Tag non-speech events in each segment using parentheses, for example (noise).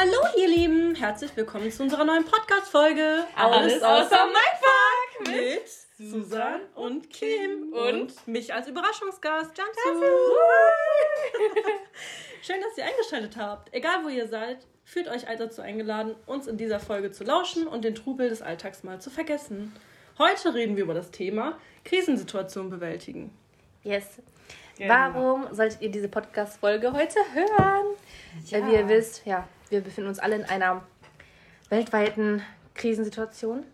Hallo ihr Lieben, herzlich willkommen zu unserer neuen Podcast-Folge Alles außer Mindfuck mit Susan und Kim und mich als Überraschungsgast, Jansu. (laughs) Schön, dass ihr eingeschaltet habt. Egal wo ihr seid, fühlt euch all dazu eingeladen, uns in dieser Folge zu lauschen und den Trubel des Alltags mal zu vergessen. Heute reden wir über das Thema Krisensituation bewältigen. Yes. Genau. Warum solltet ihr diese Podcast-Folge heute hören? Ja. Weil wie ihr wisst, ja, wir befinden uns alle in einer weltweiten Krisensituation.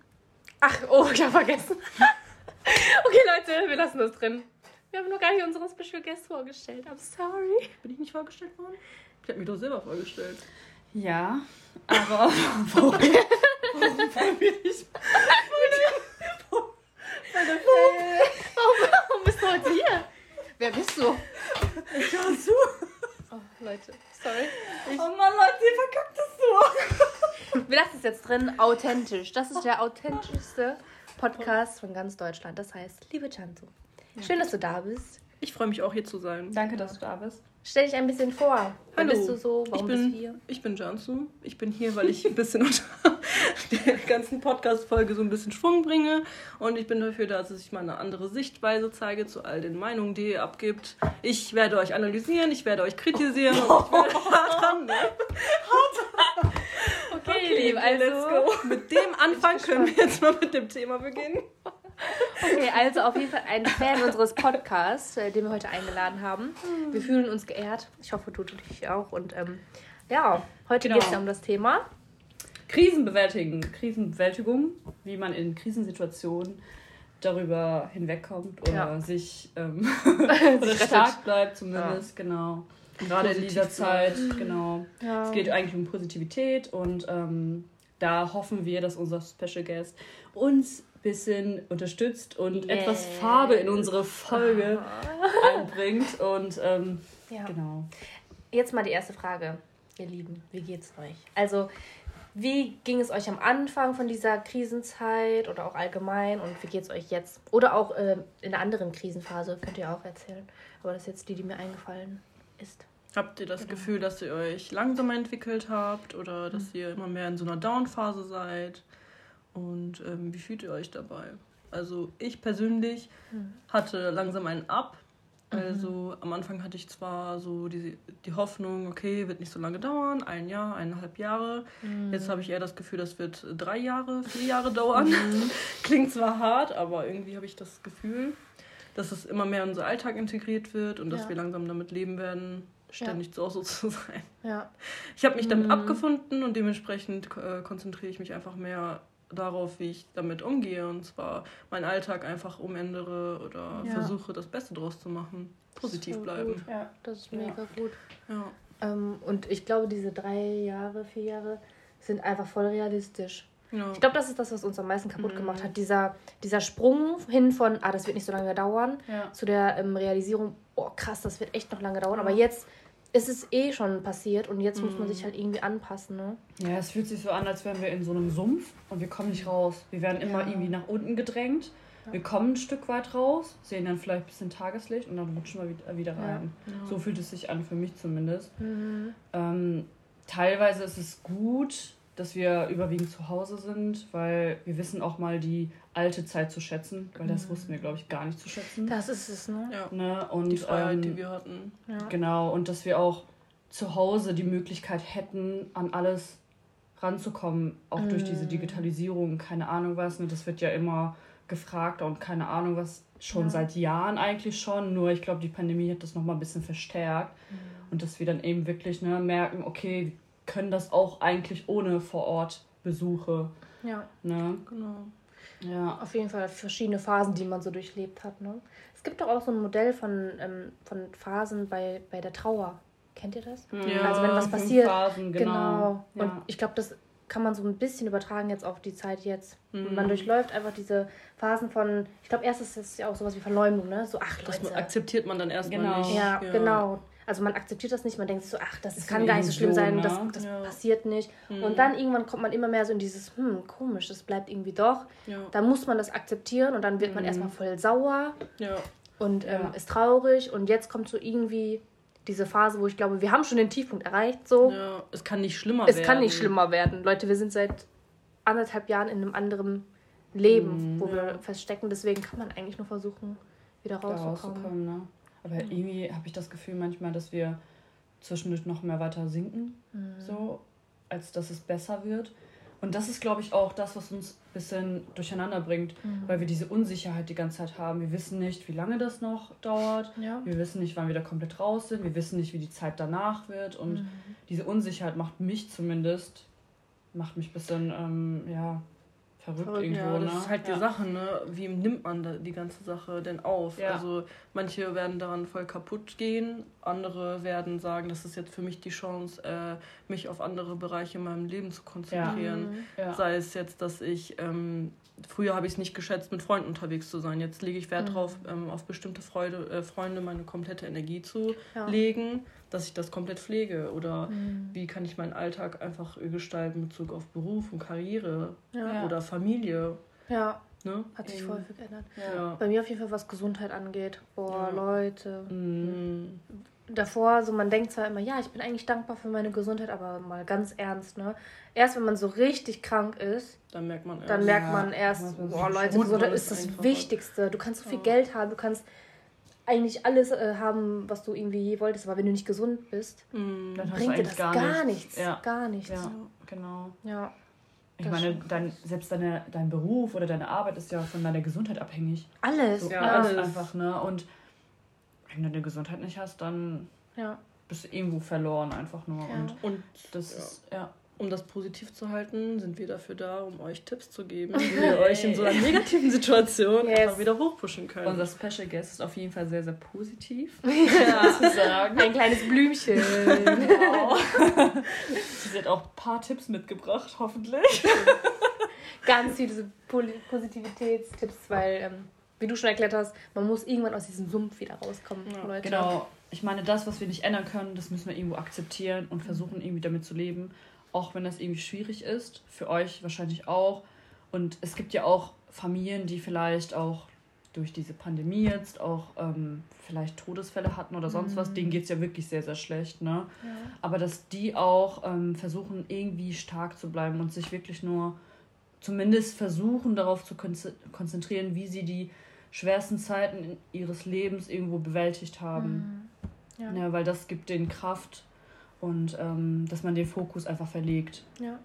Ach, oh, ich habe vergessen. (laughs) okay, Leute, wir lassen das drin. Wir haben noch gar nicht unseren Special Guest vorgestellt. I'm sorry. Bin ich nicht vorgestellt worden? Ich habe mich doch selber vorgestellt. Ja, (laughs) aber warum, warum bin ich? Warum bist du heute hier? Wer bist du? Ich Jansu. Oh, Leute, sorry. Oh Mann, Leute, ihr verkackt das so. (laughs) Wir lassen es jetzt drin, authentisch. Das ist der authentischste Podcast von ganz Deutschland. Das heißt, liebe Chanto, schön, dass du da bist. Ich freue mich auch hier zu sein. Danke, dass du da bist. Stell dich ein bisschen vor. Wer Hallo. bist du so? Warum ich bin, bist du hier? Ich bin Jansu. Ich bin hier, weil ich ein bisschen unter (laughs) der ganzen Podcast-Folge so ein bisschen Schwung bringe. Und ich bin dafür da, dass ich mal eine andere Sichtweise zeige zu all den Meinungen, die ihr abgibt. Ich werde euch analysieren, ich werde euch kritisieren und ich werde (laughs) hart ran, ne? Okay, ihr Lieben, also, let's go. Mit dem Anfang können wir jetzt mal mit dem Thema beginnen. Okay, also auf jeden Fall ein Fan unseres Podcasts, äh, den wir heute eingeladen haben. Wir fühlen uns geehrt. Ich hoffe, du dich auch. Und ähm, ja, heute Genau. geht es ja um das Thema. Krisen bewältigen, Krisenbewältigung, wie man in Krisensituationen darüber hinwegkommt oder Ja. sich ähm, (laughs) oder stark bleibt zumindest, genau. Gerade in dieser positiv Zeit, genau. Ja. Es geht eigentlich um Positivität und ähm, da hoffen wir, dass unser Special Guest uns ein bisschen unterstützt und Yes. etwas Farbe in unsere Folge (laughs) einbringt. Und ähm, Ja. genau. Jetzt mal die erste Frage, ihr Lieben. Wie geht's euch? Also, wie ging es euch am Anfang von dieser Krisenzeit oder auch allgemein und wie geht's euch jetzt? Oder auch ähm, in einer anderen Krisenphase, könnt ihr auch erzählen. Aber das ist jetzt die, die mir eingefallen ist. Habt ihr das Genau. Gefühl, dass ihr euch langsamer entwickelt habt oder dass ihr immer mehr in so einer Down-Phase seid? Und ähm, wie fühlt ihr euch dabei? Also ich persönlich hatte langsam einen Up. Also am Anfang hatte ich zwar so die, die Hoffnung, okay, wird nicht so lange dauern, ein Jahr, eineinhalb Jahre. Jetzt habe ich eher das Gefühl, das wird drei Jahre, vier Jahre dauern. (laughs) Klingt zwar hart, aber irgendwie habe ich das Gefühl, dass es immer mehr in unser Alltag integriert wird und dass Ja. wir langsam damit leben werden, ständig zu Hause zu sein. Ja. Ich habe mich damit abgefunden und dementsprechend äh, konzentriere ich mich einfach mehr darauf, wie ich damit umgehe und zwar meinen Alltag einfach umändere oder Ja. versuche, das Beste draus zu machen. Positiv So bleiben. gut. Ja. Das ist Ja. mega gut. Ja. Ähm, und ich glaube, diese drei Jahre, vier Jahre sind einfach voll realistisch. Ja. Ich glaube, das ist das, was uns am meisten kaputt Mhm. gemacht hat. Dieser, dieser Sprung hin von, ah, das wird nicht so lange dauern, Ja. zu der ähm, Realisierung, oh krass, das wird echt noch lange dauern. Aber jetzt ist es eh schon passiert und jetzt muss man Mhm. sich halt irgendwie anpassen, ne? Ja, es fühlt sich so an, als wären wir in so einem Sumpf und wir kommen nicht raus. Wir werden immer Ja. irgendwie nach unten gedrängt. Wir kommen ein Stück weit raus, sehen dann vielleicht ein bisschen Tageslicht und dann rutschen wir wieder- wieder Ja. rein. So fühlt es sich an, für mich zumindest. Mhm. Ähm, teilweise ist es gut, dass wir überwiegend zu Hause sind, weil wir wissen auch mal die alte Zeit zu schätzen, weil das wussten wir, glaube ich, gar nicht zu schätzen. Das ist es, ne? ja. Ne? Und, Die Freiheit, ähm, die wir hatten. Ja. Genau, und dass wir auch zu Hause die Möglichkeit hätten, an alles ranzukommen, auch durch diese Digitalisierung, keine Ahnung was, ne, das wird ja immer gefragt und keine Ahnung was, schon Ja. seit Jahren eigentlich schon, nur ich glaube, die Pandemie hat das nochmal ein bisschen verstärkt und dass wir dann eben wirklich ne, merken, okay, können das auch eigentlich ohne vor Ort Besuche, Ja, ne, Genau. ja. auf jeden Fall verschiedene Phasen, die man so durchlebt hat, ne? Es gibt doch auch so ein Modell von, ähm, von Phasen bei, bei der Trauer. Kennt ihr das? Ja, also wenn was passiert. Phasen, genau. Und Ja. ich glaube, das kann man so ein bisschen übertragen jetzt auf die Zeit jetzt. Und Mhm. man durchläuft einfach diese Phasen von, ich glaube, erst ist es ja auch sowas wie Verleumdung, ne? So, ach, Das Leute. akzeptiert man dann erstmal Genau. nicht. Ja, genau. Also man akzeptiert das nicht, man denkt so, ach, das Ist kann gar nicht so schlimm sein, Illusion, das, ne? das Ja. passiert nicht. Und dann irgendwann kommt man immer mehr so in dieses, hm, komisch, das bleibt irgendwie doch. Ja. Dann muss man das akzeptieren und dann wird man erstmal voll sauer Ja. und ähm, ist traurig und jetzt kommt so irgendwie diese Phase, wo ich glaube, wir haben schon den Tiefpunkt erreicht. So. Es kann nicht schlimmer es werden. kann nicht schlimmer werden. Leute, wir sind seit anderthalb Jahren in einem anderen Leben, wo wir feststecken. Deswegen kann man eigentlich nur versuchen, wieder rauszukommen. rauszukommen. Ne? Aber irgendwie habe ich das Gefühl manchmal, dass wir zwischendurch noch mehr weiter sinken, so, als dass es besser wird. Und das ist, glaube ich, auch das, was uns ein bisschen durcheinander bringt, weil wir diese Unsicherheit die ganze Zeit haben. Wir wissen nicht, wie lange das noch dauert. Ja. Wir wissen nicht, wann wir da komplett raus sind. Wir wissen nicht, wie die Zeit danach wird. Und diese Unsicherheit macht mich zumindest, macht mich ein bisschen, ähm, ja, verrückt, Verrückt, irgendwo. Ja, das ne? ist halt ja. die Sache, ne? Wie nimmt man da die ganze Sache denn auf? Ja. Also manche werden daran voll kaputt gehen, andere werden sagen, das ist jetzt für mich die Chance, äh, mich auf andere Bereiche in meinem Leben zu konzentrieren. Mhm. Ja. Sei es jetzt, dass ich ähm, früher habe ich es nicht geschätzt, mit Freunden unterwegs zu sein. Jetzt lege ich Wert Mhm. drauf, ähm, auf bestimmte Freude, äh, Freunde meine komplette Energie zu Ja. legen, dass ich das komplett pflege. Oder Mhm. wie kann ich meinen Alltag einfach gestalten in Bezug auf Beruf und Karriere Ja. oder Familie. ja, Ne? hat sich voll viel geändert. Ja. Bei mir auf jeden Fall, was Gesundheit angeht. Boah, Ja. Leute. Mhm. Davor, so man denkt zwar immer, ja, ich bin eigentlich dankbar für meine Gesundheit, aber mal ganz ernst, ne? Erst wenn man so richtig krank ist, Dann merkt man erst. dann merkt man Ja, erst, man boah, Leute, Gesundheit ist das einfach Wichtigste. Du kannst so viel Ja. Geld haben, du kannst eigentlich alles äh, haben, was du irgendwie je wolltest, aber wenn du nicht gesund bist, Mhm. Dann bringt dir das gar gar, nichts. nichts. Ja. Gar nichts. Ja, genau. Ja. Ich Das meine, dein, selbst deine, dein Beruf oder deine Arbeit ist ja von deiner Gesundheit abhängig. Alles. So Ja, alles. einfach, ne? Und wenn du deine Gesundheit nicht hast, dann ja. bist du irgendwo verloren einfach nur. Ja. Und Und das Ja. ist, ja. Um das positiv zu halten, sind wir dafür da, um euch Tipps zu geben, (laughs) wie wir euch in so einer negativen Situation Yes. einfach wieder hochpushen können. Unser Special Guest ist auf jeden Fall sehr, sehr positiv. (laughs) ja. zu sagen. Ein kleines Blümchen. Wow. (laughs) Sie hat auch ein paar Tipps mitgebracht, hoffentlich. Ganz viele Positivitätstipps, weil, ähm, wie du schon erklärt hast, man muss irgendwann aus diesem Sumpf wieder rauskommen, Ja, Leute. Genau. Ich meine, das, was wir nicht ändern können, das müssen wir irgendwo akzeptieren und versuchen, irgendwie damit zu leben. Auch wenn das irgendwie schwierig ist. Für euch wahrscheinlich auch. Und es gibt ja auch Familien, die vielleicht auch durch diese Pandemie jetzt auch ähm, vielleicht Todesfälle hatten oder sonst was. Denen geht es ja wirklich sehr, sehr schlecht. Ne? Ja. Aber dass die auch ähm, versuchen, irgendwie stark zu bleiben und sich wirklich nur zumindest versuchen, darauf zu konze- konzentrieren, wie sie die schwersten Zeiten ihres Lebens irgendwo bewältigt haben. Ja. Ja, weil das gibt denen Kraft und ähm, dass man den Fokus einfach verlegt. Ja.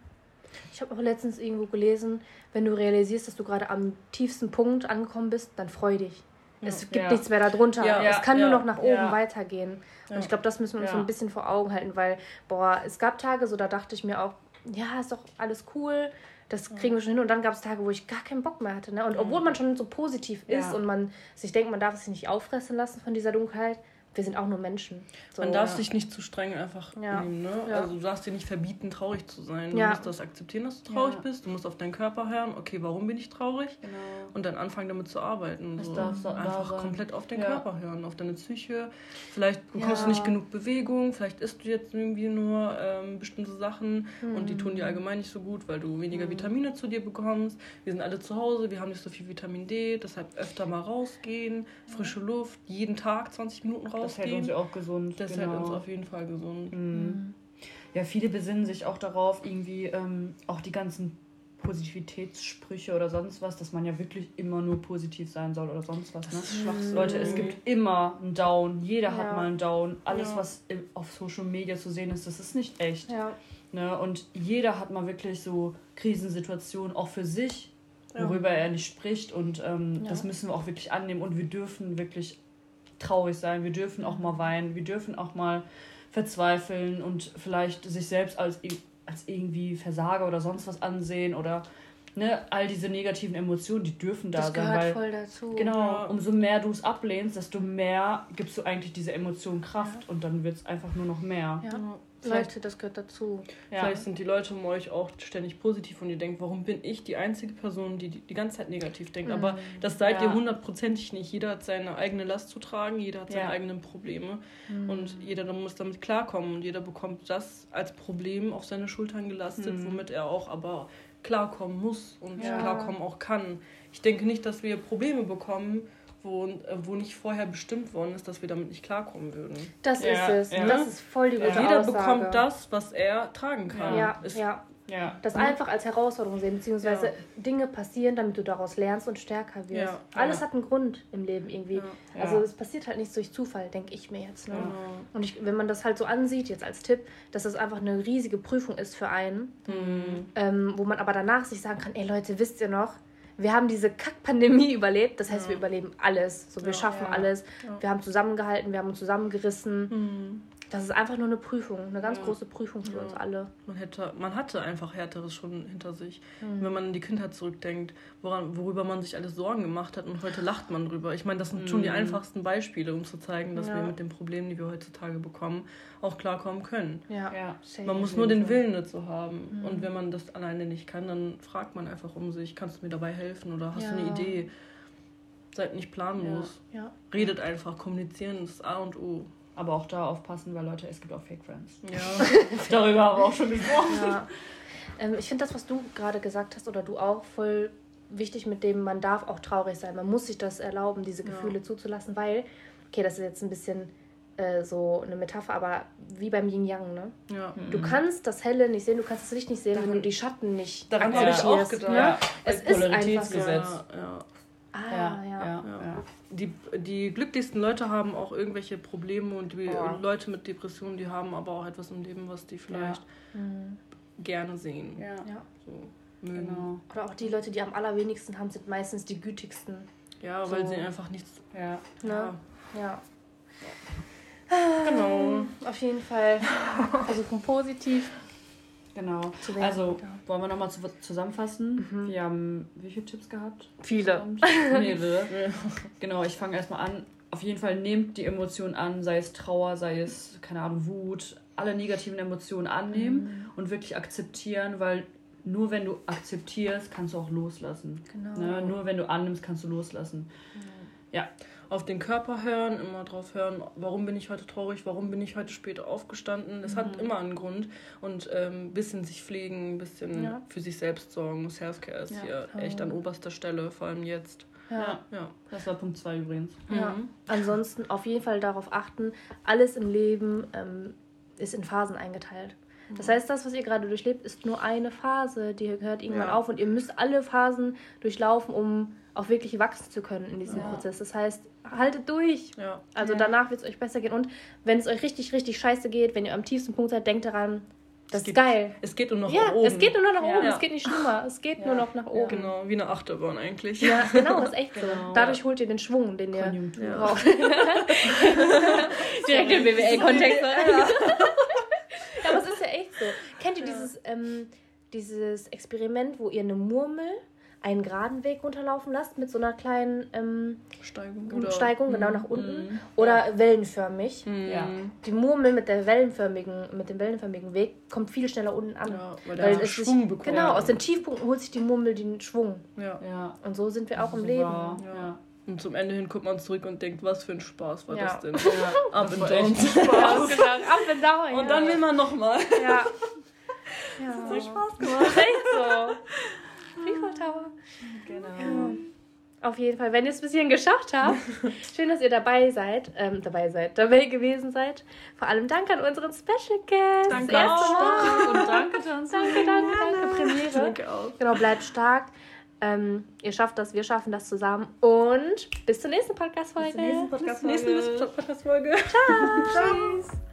Ich habe auch letztens irgendwo gelesen, wenn du realisierst, dass du gerade am tiefsten Punkt angekommen bist, dann freu dich. Es gibt Ja. nichts mehr darunter. Ja, es kann ja, nur noch nach oben ja. weitergehen. Ja. Und ich glaube, das müssen wir uns Ja. so ein bisschen vor Augen halten, weil, boah, es gab Tage, so da dachte ich mir auch, ja, ist doch alles cool, das kriegen wir schon hin. Und dann gab es Tage, wo ich gar keinen Bock mehr hatte. Ne? Und obwohl man schon so positiv ist Ja. und man sich denkt, man darf sich nicht auffressen lassen von dieser Dunkelheit, wir sind auch nur Menschen. So, Man darf ja. sich nicht zu streng einfach Ja. nehmen, ne? Ja. Also du darfst dir nicht verbieten, traurig zu sein. Du Ja. musst das akzeptieren, dass du traurig Ja. bist. Du musst auf deinen Körper hören, okay, warum bin ich traurig? Genau. Und dann anfangen damit zu arbeiten. Es So. darf Einfach sein. komplett auf den Ja. Körper hören, auf deine Psyche. Vielleicht bekommst Ja. du nicht genug Bewegung, vielleicht isst du jetzt irgendwie nur ähm, bestimmte Sachen und die tun Mhm. dir allgemein nicht so gut, weil du weniger Vitamine zu dir bekommst. Wir sind alle zu Hause, wir haben nicht so viel Vitamin D, deshalb öfter mal rausgehen, frische Luft, jeden Tag 20 Minuten Das hält rausgehen. uns ja auch gesund. Das genau. hält uns auf jeden Fall gesund. Mhm. Ja, viele besinnen sich auch darauf, irgendwie ähm, auch die ganzen Positivitätssprüche oder sonst was, dass man ja wirklich immer nur positiv sein soll oder sonst was. Ne? Das ist Schwachsinn. Leute, es gibt immer einen Down. Jeder hat Ja. mal einen Down. Alles, Ja. was auf Social Media zu sehen ist, das ist nicht echt. Ja. Ne? Und jeder hat mal wirklich so Krisensituationen, auch für sich, Ja. worüber er nicht spricht. Und ähm, Ja. das müssen wir auch wirklich annehmen. Und wir dürfen wirklich traurig sein. Wir dürfen auch mal weinen. Wir dürfen auch mal verzweifeln und vielleicht sich selbst als, als irgendwie Versager oder sonst was ansehen oder ne, all diese negativen Emotionen, die dürfen da Das sein. gehört Weil, voll dazu. Genau, Ja. umso mehr du es ablehnst, desto mehr gibst du eigentlich dieser Emotion Kraft und dann wird es einfach nur noch mehr. Ja. Leute, das gehört dazu. Ja. vielleicht sind die Leute um euch auch ständig positiv und ihr denkt, warum bin ich die einzige Person, die die, die ganze Zeit negativ denkt? Aber das seid Ja. ihr hundertprozentig nicht. Jeder hat seine eigene Last zu tragen, jeder hat seine Ja. eigenen Probleme und jeder muss damit klarkommen und jeder bekommt das als Problem auf seine Schultern gelastet, Mhm. womit er auch aber klarkommen muss und Ja. klarkommen auch kann. Ich denke nicht, dass wir Probleme bekommen wo, äh, wo nicht vorher bestimmt worden ist, dass wir damit nicht klarkommen würden. Das Ja, ist es. ja. Das ist voll die Ja. gute Jeder Aussage. bekommt das, was er tragen kann. Ja, Ist- ja. Ja. Das einfach als Herausforderung sehen, beziehungsweise Ja. Dinge passieren, damit du daraus lernst und stärker wirst. Ja, Alles ja. hat einen Grund im Leben irgendwie. Ja. Ja. Also es passiert halt nicht durch Zufall, denke ich mir jetzt. Ne? Genau. Und ich, wenn man das halt so ansieht, jetzt als Tipp, dass das einfach eine riesige Prüfung ist für einen, Mhm. ähm, wo man aber danach sich sagen kann, ey Leute, wisst ihr noch, wir haben diese Kack-Pandemie (laughs) überlebt, das heißt, Ja. wir überleben alles. So, wir Ja. schaffen alles. Wir haben zusammengehalten, wir haben uns zusammengerissen. Mhm. Das ist einfach nur eine Prüfung, eine ganz Ja. große Prüfung für Ja. uns alle. Man, hätte, man hatte einfach Härteres schon hinter sich. Mhm. Wenn man in die Kindheit zurückdenkt, woran, worüber man sich alles Sorgen gemacht hat und heute lacht man drüber. Ich meine, das sind schon die Mhm. einfachsten Beispiele, um zu zeigen, dass Ja. wir mit den Problemen, die wir heutzutage bekommen, auch klarkommen können. Ja. Man muss nur den. Willen dazu haben. Mhm. Und wenn man das alleine nicht kann, dann fragt man einfach um sich, kannst du mir dabei helfen oder hast du eine. Idee? Seid nicht planlos. Ja. Redet einfach, kommunizieren ist A und O. Aber auch da aufpassen, weil Leute, es gibt auch Fake Friends. Ja. (laughs) Darüber haben wir auch schon gesprochen. Ja. Ähm, ich finde das, was du gerade gesagt hast, oder du auch, voll wichtig mit dem, man darf auch traurig sein. Man muss sich das erlauben, diese Ja. Gefühle zuzulassen, weil, okay, das ist jetzt ein bisschen äh, so eine Metapher, aber wie beim Yin-Yang, ne? ja. Du kannst das Helle nicht sehen, du kannst das Licht nicht sehen, wenn Daran- du die Schatten nicht daran hab ich auch akzeptierst, gedacht. Ne? Ja. Es ist Polaritätsgesetz. einfach Ja, ja. Ah, Ja, ja. ja, Ja. ja. Die, die glücklichsten Leute haben auch irgendwelche Probleme und die Boah. Leute mit Depressionen, die haben aber auch etwas im Leben, was die vielleicht Mhm. gerne sehen. Ja, ja. So genau. Oder auch die Leute, die am allerwenigsten haben, sind meistens die gütigsten. Ja, weil So. sie einfach nichts. Ja. Ne? Ja. Genau. Auf jeden Fall (laughs) versuchen positiv Genau. Also, Ja. wollen wir nochmal zu, zusammenfassen? Mhm. Wir haben wie viele Tipps gehabt? Viele. (laughs) Mehrere. genau, ich fange erstmal an. Auf jeden Fall nehmt die Emotionen an, sei es Trauer, sei es, keine Ahnung, Wut, alle negativen Emotionen annehmen und wirklich akzeptieren, weil nur wenn du akzeptierst, kannst du auch loslassen. Genau. Ne? Nur wenn du annimmst, kannst du loslassen. Auf den Körper hören, immer drauf hören, warum bin ich heute traurig, warum bin ich heute später aufgestanden. Das hat immer einen Grund. Und ein ähm, bisschen sich pflegen, ein bisschen Ja. für sich selbst sorgen. Selfcare ist Ja. hier echt an oberster Stelle, vor allem jetzt. Ja. Ja. Das war Punkt 2 übrigens. Ja. Mhm. Ansonsten auf jeden Fall darauf achten, alles im Leben ähm, ist in Phasen eingeteilt. Das heißt, das, was ihr gerade durchlebt, ist nur eine Phase, die hört irgendwann Ja. auf und ihr müsst alle Phasen durchlaufen, um auch wirklich wachsen zu können in diesem Ja. Prozess. Das heißt, haltet durch. Ja. Also Ja. danach wird es euch besser gehen. Und wenn es euch richtig, richtig scheiße geht, wenn ihr am tiefsten Punkt seid, denkt daran, das ist geht- geil. Es geht nur noch Ja, nach oben. es geht nur noch nach Ja. oben, Ja. es geht nicht schlimmer, es geht Ja. nur noch nach oben. Genau, wie eine Achterbahn eigentlich. Ja, (laughs) genau, ist echt so. Genau. Dadurch holt ihr den Schwung, den ihr Konjunktur. Ja. braucht. (laughs) Direkt im BWL-Kontext. Ja. aber es ist ja echt so. Kennt ihr dieses, ähm, dieses Experiment, wo ihr eine Murmel einen geraden Weg runterlaufen lasst mit so einer kleinen ähm, Steigung. Oder? Steigung genau Mhm. nach unten Mhm. oder wellenförmig? Ja. Die Murmel mit der wellenförmigen, mit dem wellenförmigen Weg kommt viel schneller unten an. Ja, weil der Weil so es sich, Schwung bekommt. genau, aus den Tiefpunkten holt sich die Murmel den Schwung. Ja. Ja. Und so sind wir auch im Leben. war- Ja. Ja. Und zum Ende hin guckt man zurück und denkt, was für ein Spaß war Ja. das denn? (laughs) Ja. Up Das and war echt down. (laughs) Spaß. Up and down. Und dann will man nochmal. Ja. (laughs) ja. So Spaß Das gemacht. echt so. Auf jeden Fall, wenn ihr es bis hierhin geschafft habt, (laughs) schön, dass ihr dabei seid, ähm, dabei seid, dabei gewesen seid. Vor allem danke an unseren Special Guest. Danke auch. Mal. Und danke. Danke, danke, danke, Premiere. Danke auch. Genau, bleibt stark. Ähm, ihr schafft das, wir schaffen das zusammen. Und bis zur nächsten Podcast-Folge. Nächste Podcast-Folge. Ciao. (laughs) Tschüss.